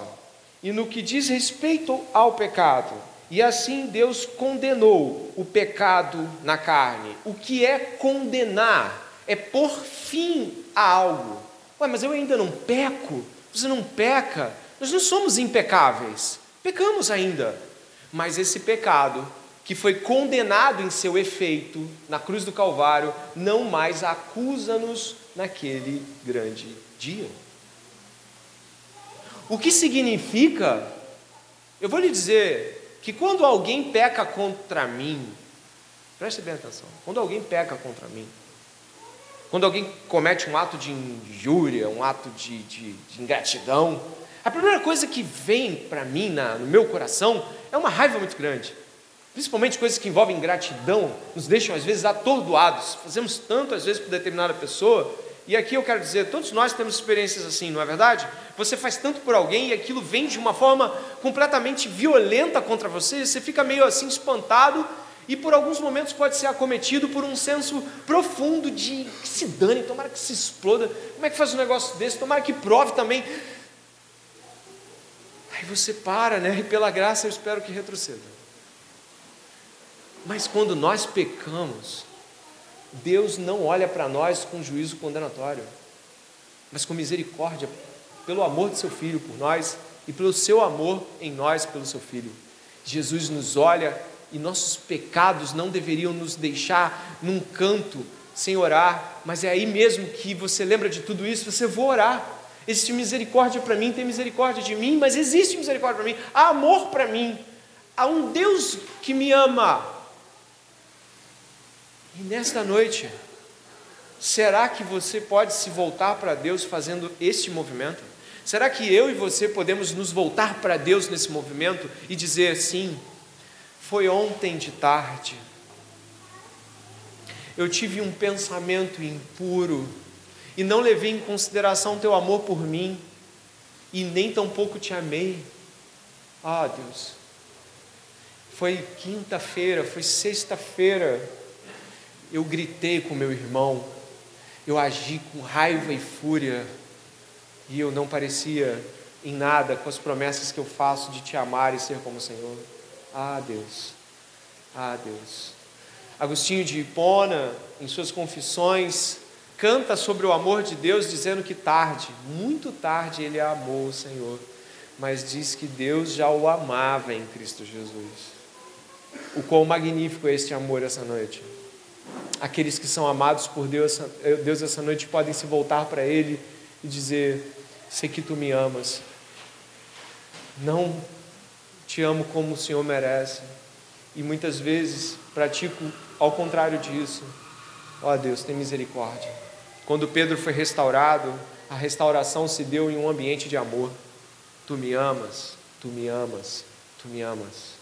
e no que diz respeito ao pecado. E assim Deus condenou o pecado na carne. O que é condenar? É pôr fim a algo. Ué, mas eu ainda não peco? Você não peca? Nós não somos impecáveis. Pecamos ainda. Mas esse pecado, que foi condenado em seu efeito na cruz do Calvário, não mais acusa-nos naquele grande dia. O que significa, eu vou lhe dizer, que quando alguém peca contra mim, preste bem atenção, quando alguém peca contra mim, quando alguém comete um ato de injúria, um ato de, de, de ingratidão, a primeira coisa que vem para mim na, no meu coração é uma raiva muito grande. Principalmente coisas que envolvem ingratidão, nos deixam às vezes atordoados. Fazemos tanto às vezes por determinada pessoa e aqui eu quero dizer, todos nós temos experiências assim, não é verdade? Você faz tanto por alguém e aquilo vem de uma forma completamente violenta contra você, você fica meio assim espantado e por alguns momentos pode ser acometido por um senso profundo de que se dane, tomara que se exploda. Como é que faz um negócio desse? Tomara que prove também. Aí você para, né? E pela graça eu espero que retroceda. Mas quando nós pecamos, Deus não olha para nós com juízo condenatório, mas com misericórdia, pelo amor de seu filho por nós e pelo seu amor em nós pelo seu filho. Jesus nos olha e nossos pecados não deveriam nos deixar num canto sem orar, mas é aí mesmo que você lembra de tudo isso, você vou orar. Existe misericórdia para mim, tem misericórdia de mim, mas existe misericórdia para mim, há amor para mim, há um Deus que me ama, e nesta noite, será que você pode se voltar para Deus fazendo este movimento? Será que eu e você podemos nos voltar para Deus nesse movimento e dizer assim: foi ontem de tarde, eu tive um pensamento impuro e não levei em consideração teu amor por mim e nem tampouco te amei. Ah, Deus, foi quinta-feira, foi sexta-feira, eu gritei com meu irmão, eu agi com raiva e fúria, e eu não parecia em nada com as promessas que eu faço de te amar e ser como o Senhor. Ah, Deus, Ah, Deus. Agostinho de Hipona, em suas confissões, canta sobre o amor de Deus, dizendo que tarde, muito tarde, ele amou o Senhor, mas diz que Deus já o amava em Cristo Jesus. O quão magnífico é este amor essa noite. Aqueles que são amados por Deus, Deus essa noite podem se voltar para Ele e dizer: Sei que tu me amas. Não te amo como o Senhor merece. E muitas vezes pratico ao contrário disso. Ó oh, Deus, tem misericórdia. Quando Pedro foi restaurado, a restauração se deu em um ambiente de amor. Tu me amas, tu me amas, tu me amas.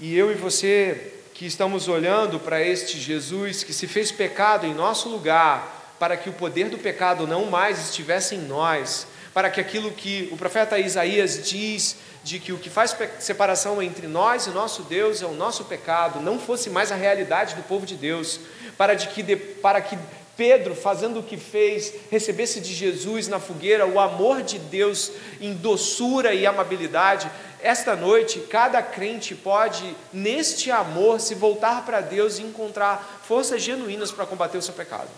E eu e você que estamos olhando para este Jesus que se fez pecado em nosso lugar, para que o poder do pecado não mais estivesse em nós, para que aquilo que o profeta Isaías diz de que o que faz separação entre nós e nosso Deus é o nosso pecado, não fosse mais a realidade do povo de Deus, para, de que, para que Pedro, fazendo o que fez, recebesse de Jesus na fogueira o amor de Deus em doçura e amabilidade. Esta noite, cada crente pode, neste amor, se voltar para Deus e encontrar forças genuínas para combater o seu pecado,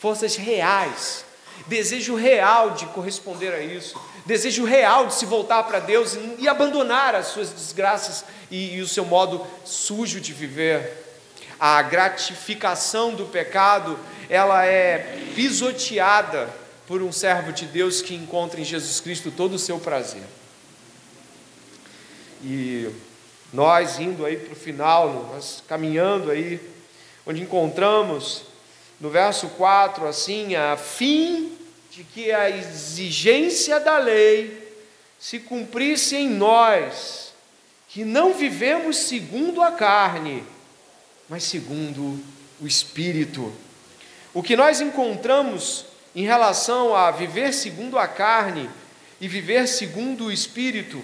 forças reais, desejo real de corresponder a isso, desejo real de se voltar para Deus e, abandonar as suas desgraças e, e o seu modo sujo de viver. A gratificação do pecado, ela é pisoteada por um servo de Deus que encontra em Jesus Cristo todo o seu prazer. E nós indo aí para o final, nós caminhando aí, onde encontramos no verso 4 assim, a fim de que a exigência da lei se cumprisse em nós, que não vivemos segundo a carne, mas segundo o Espírito. O que nós encontramos em relação a viver segundo a carne e viver segundo o Espírito,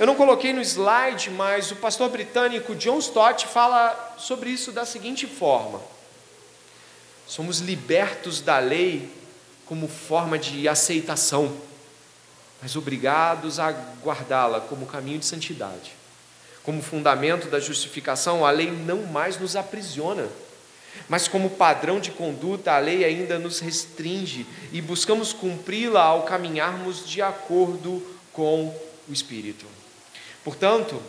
eu não coloquei no slide, mas o pastor britânico John Stott fala sobre isso da seguinte forma: somos libertos da lei como forma de aceitação, mas obrigados a guardá-la como caminho de santidade. Como fundamento da justificação, a lei não mais nos aprisiona, mas como padrão de conduta, a lei ainda nos restringe e buscamos cumpri-la ao caminharmos de acordo com o Espírito. Portanto,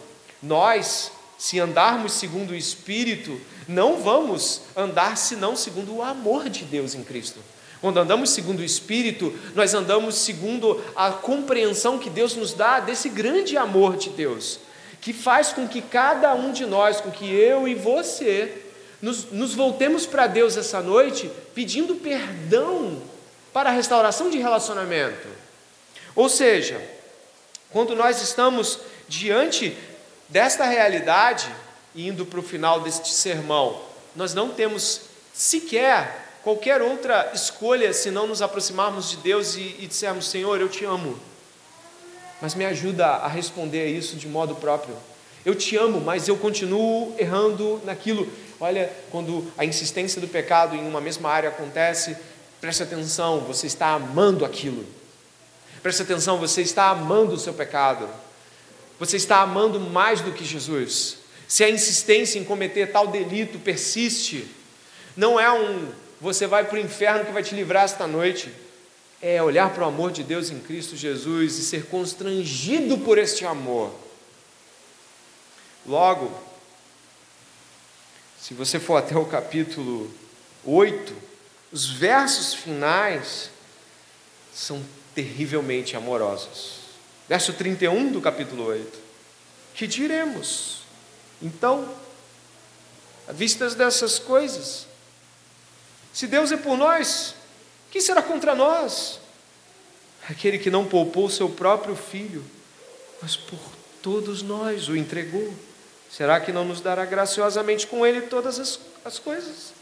nós, se andarmos segundo o Espírito, não vamos andar senão segundo o amor de Deus em Cristo. Quando andamos segundo o Espírito, nós andamos segundo a compreensão que Deus nos dá desse grande amor de Deus que faz com que cada um de nós, com que eu e você, nos, nos voltemos para Deus essa noite pedindo perdão para a restauração de relacionamento. Ou seja, quando nós estamos diante desta realidade, indo para o final deste sermão, nós não temos sequer qualquer outra escolha se não nos aproximarmos de Deus e, e dissermos: Senhor, eu te amo mas me ajuda a responder a isso de modo próprio. Eu te amo, mas eu continuo errando naquilo. Olha, quando a insistência do pecado em uma mesma área acontece, preste atenção, você está amando aquilo. Preste atenção, você está amando o seu pecado. Você está amando mais do que Jesus. Se a insistência em cometer tal delito persiste, não é um você vai para o inferno que vai te livrar esta noite é olhar para o amor de Deus em Cristo Jesus e ser constrangido por este amor. Logo, se você for até o capítulo 8, os versos finais são terrivelmente amorosos. Verso 31 do capítulo 8. Que diremos? Então, à vistas dessas coisas, se Deus é por nós, quem será contra nós? Aquele que não poupou seu próprio filho, mas por todos nós o entregou. Será que não nos dará graciosamente com ele todas as, as coisas?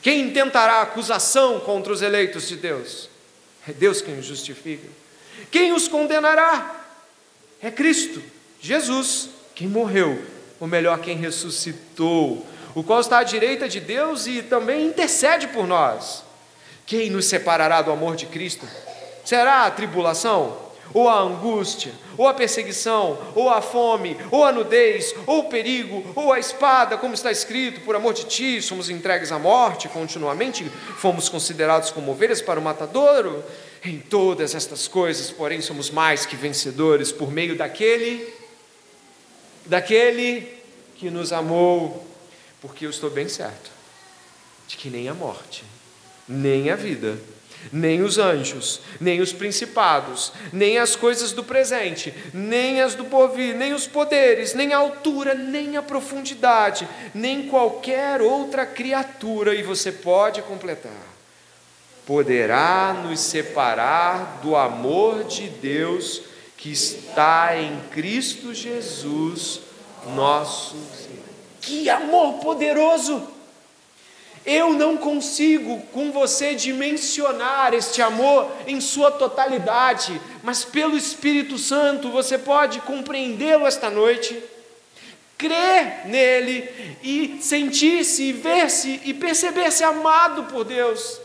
Quem intentará acusação contra os eleitos de Deus? É Deus quem os justifica. Quem os condenará? É Cristo, Jesus, quem morreu, ou melhor, quem ressuscitou, o qual está à direita de Deus e também intercede por nós. Quem nos separará do amor de Cristo? Será a tribulação? Ou a angústia, ou a perseguição, ou a fome, ou a nudez, ou o perigo, ou a espada, como está escrito, por amor de ti somos entregues à morte, continuamente fomos considerados como ovelhas para o matadouro. Em todas estas coisas, porém, somos mais que vencedores por meio daquele, daquele que nos amou, porque eu estou bem certo de que nem a morte, nem a vida, nem os anjos, nem os principados, nem as coisas do presente, nem as do porvir, nem os poderes, nem a altura, nem a profundidade, nem qualquer outra criatura, e você pode completar, poderá nos separar do amor de Deus que está em Cristo Jesus, nosso Senhor. Que amor poderoso! Eu não consigo com você dimensionar este amor em sua totalidade, mas pelo Espírito Santo você pode compreendê-lo esta noite, crer nele e sentir-se, e ver-se e perceber-se amado por Deus,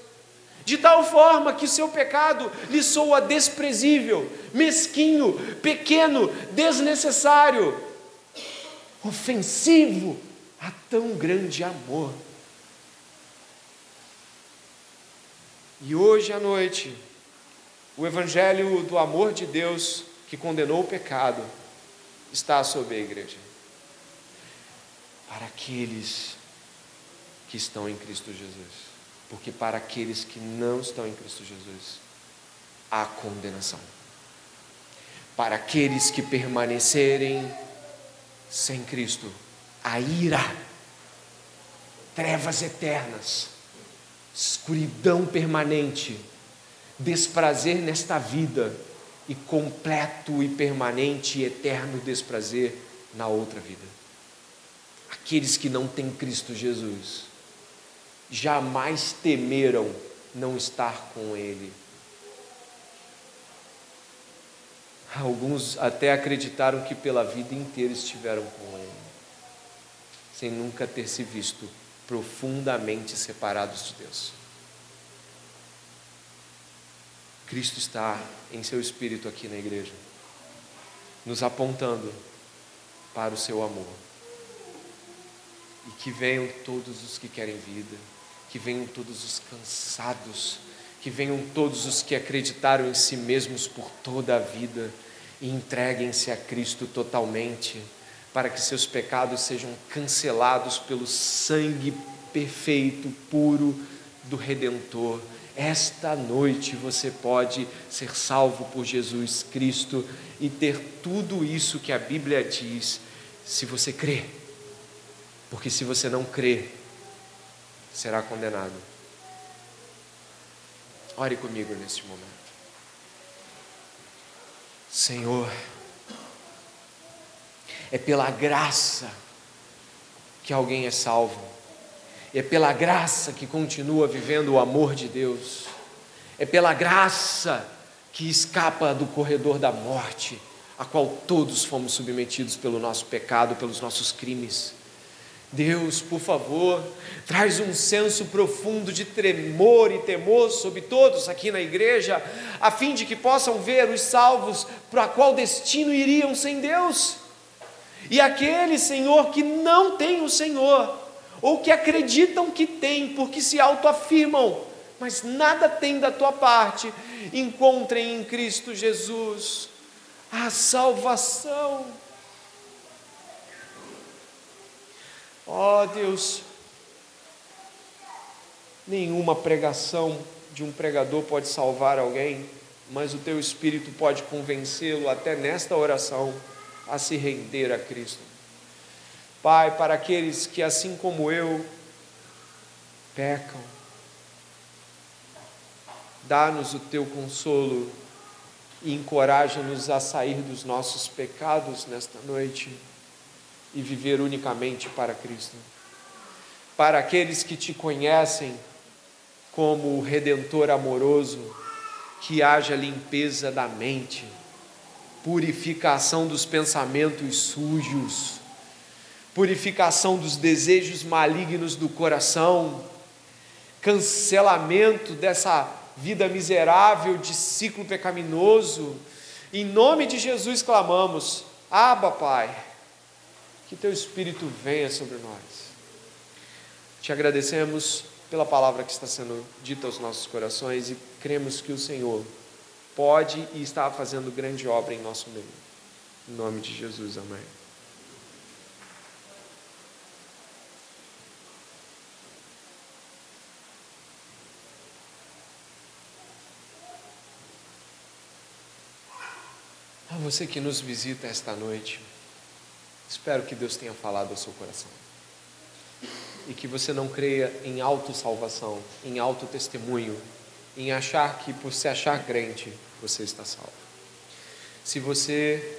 de tal forma que seu pecado lhe soa desprezível, mesquinho, pequeno, desnecessário, ofensivo a tão grande amor. E hoje à noite, o Evangelho do amor de Deus que condenou o pecado está sobre a igreja. Para aqueles que estão em Cristo Jesus. Porque para aqueles que não estão em Cristo Jesus, há condenação. Para aqueles que permanecerem sem Cristo, a ira, trevas eternas escuridão permanente, desprazer nesta vida e completo e permanente e eterno desprazer na outra vida. Aqueles que não têm Cristo Jesus jamais temeram não estar com Ele. Alguns até acreditaram que pela vida inteira estiveram com Ele, sem nunca ter se visto profundamente separados de Deus. Cristo está em seu espírito aqui na igreja, nos apontando para o seu amor. E que venham todos os que querem vida, que venham todos os cansados, que venham todos os que acreditaram em si mesmos por toda a vida e entreguem-se a Cristo totalmente para que seus pecados sejam cancelados pelo sangue perfeito, puro do Redentor. Esta noite você pode ser salvo por Jesus Cristo e ter tudo isso que a Bíblia diz, se você crê. Porque se você não crê, será condenado. Ore comigo neste momento. Senhor, é pela graça que alguém é salvo. É pela graça que continua vivendo o amor de Deus. É pela graça que escapa do corredor da morte, a qual todos fomos submetidos pelo nosso pecado, pelos nossos crimes. Deus, por favor, traz um senso profundo de tremor e temor sobre todos aqui na igreja, a fim de que possam ver os salvos para qual destino iriam sem Deus. E aqueles, Senhor, que não têm o Senhor, ou que acreditam que têm, porque se autoafirmam, mas nada têm da tua parte, encontrem em Cristo Jesus a salvação. Ó oh, Deus, nenhuma pregação de um pregador pode salvar alguém, mas o teu Espírito pode convencê-lo até nesta oração a se render a Cristo. Pai, para aqueles que, assim como eu, pecam, dá-nos o teu consolo e encoraja-nos a sair dos nossos pecados nesta noite e viver unicamente para Cristo. Para aqueles que te conhecem como o redentor amoroso, que haja limpeza da mente purificação dos pensamentos sujos, purificação dos desejos malignos do coração, cancelamento dessa vida miserável de ciclo pecaminoso, Em nome de Jesus clamamos: Abba, Pai, que teu Espírito venha sobre nós. Te agradecemos pela palavra que está sendo dita aos nossos corações e cremos que o Senhor pode e está fazendo grande obra em nosso meio. Em nome de Jesus, amém. A você que nos visita esta noite, espero que Deus tenha falado ao seu coração. E que você não creia em autossalvação, em autotestemunho, em achar que por se achar crente, você está salvo. Se você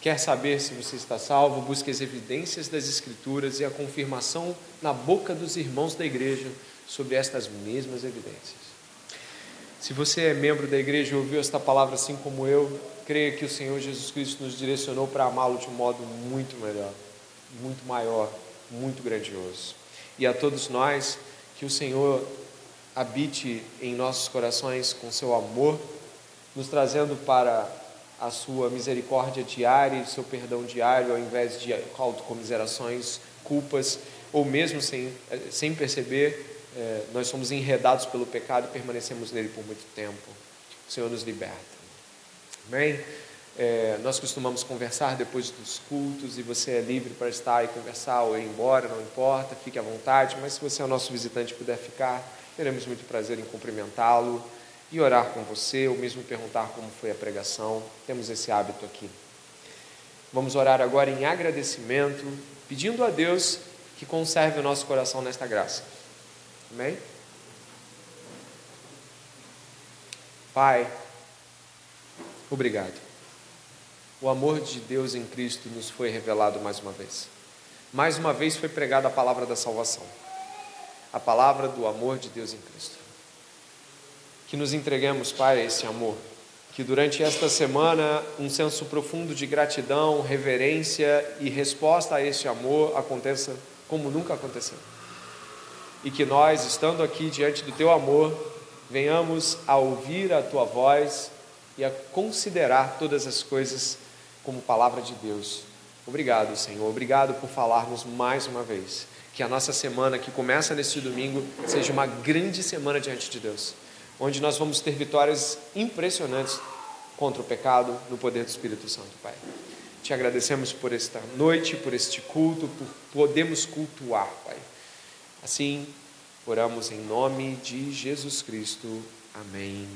quer saber se você está salvo, busque as evidências das Escrituras e a confirmação na boca dos irmãos da igreja sobre estas mesmas evidências. Se você é membro da igreja e ouviu esta palavra assim como eu, creia que o Senhor Jesus Cristo nos direcionou para amá-lo de um modo muito melhor, muito maior, muito grandioso. E a todos nós, que o Senhor habite em nossos corações com seu amor, nos trazendo para a sua misericórdia diária e seu perdão diário, ao invés de autocomiserações, culpas, ou mesmo sem, sem perceber, é, nós somos enredados pelo pecado e permanecemos nele por muito tempo. O Senhor nos liberta. Amém? É, nós costumamos conversar depois dos cultos e você é livre para estar e conversar ou ir embora, não importa, fique à vontade, mas se você é o nosso visitante e puder ficar, teremos muito prazer em cumprimentá-lo e orar com você, ou mesmo perguntar como foi a pregação. Temos esse hábito aqui. Vamos orar agora em agradecimento, pedindo a Deus que conserve o nosso coração nesta graça. Amém? Pai, obrigado. O amor de Deus em Cristo nos foi revelado mais uma vez. Mais uma vez foi pregada a palavra da salvação, a palavra do amor de Deus em Cristo. Que nos entreguemos, Pai, a esse amor. Que durante esta semana um senso profundo de gratidão, reverência e resposta a esse amor aconteça como nunca aconteceu e que nós, estando aqui diante do teu amor, venhamos a ouvir a tua voz e a considerar todas as coisas como palavra de Deus. Obrigado, Senhor. Obrigado por falarmos mais uma vez. Que a nossa semana que começa neste domingo seja uma grande semana diante de Deus, onde nós vamos ter vitórias impressionantes contra o pecado no poder do Espírito Santo, Pai. Te agradecemos por esta noite, por este culto, por podermos cultuar, Pai. Assim, oramos em nome de Jesus Cristo. Amém.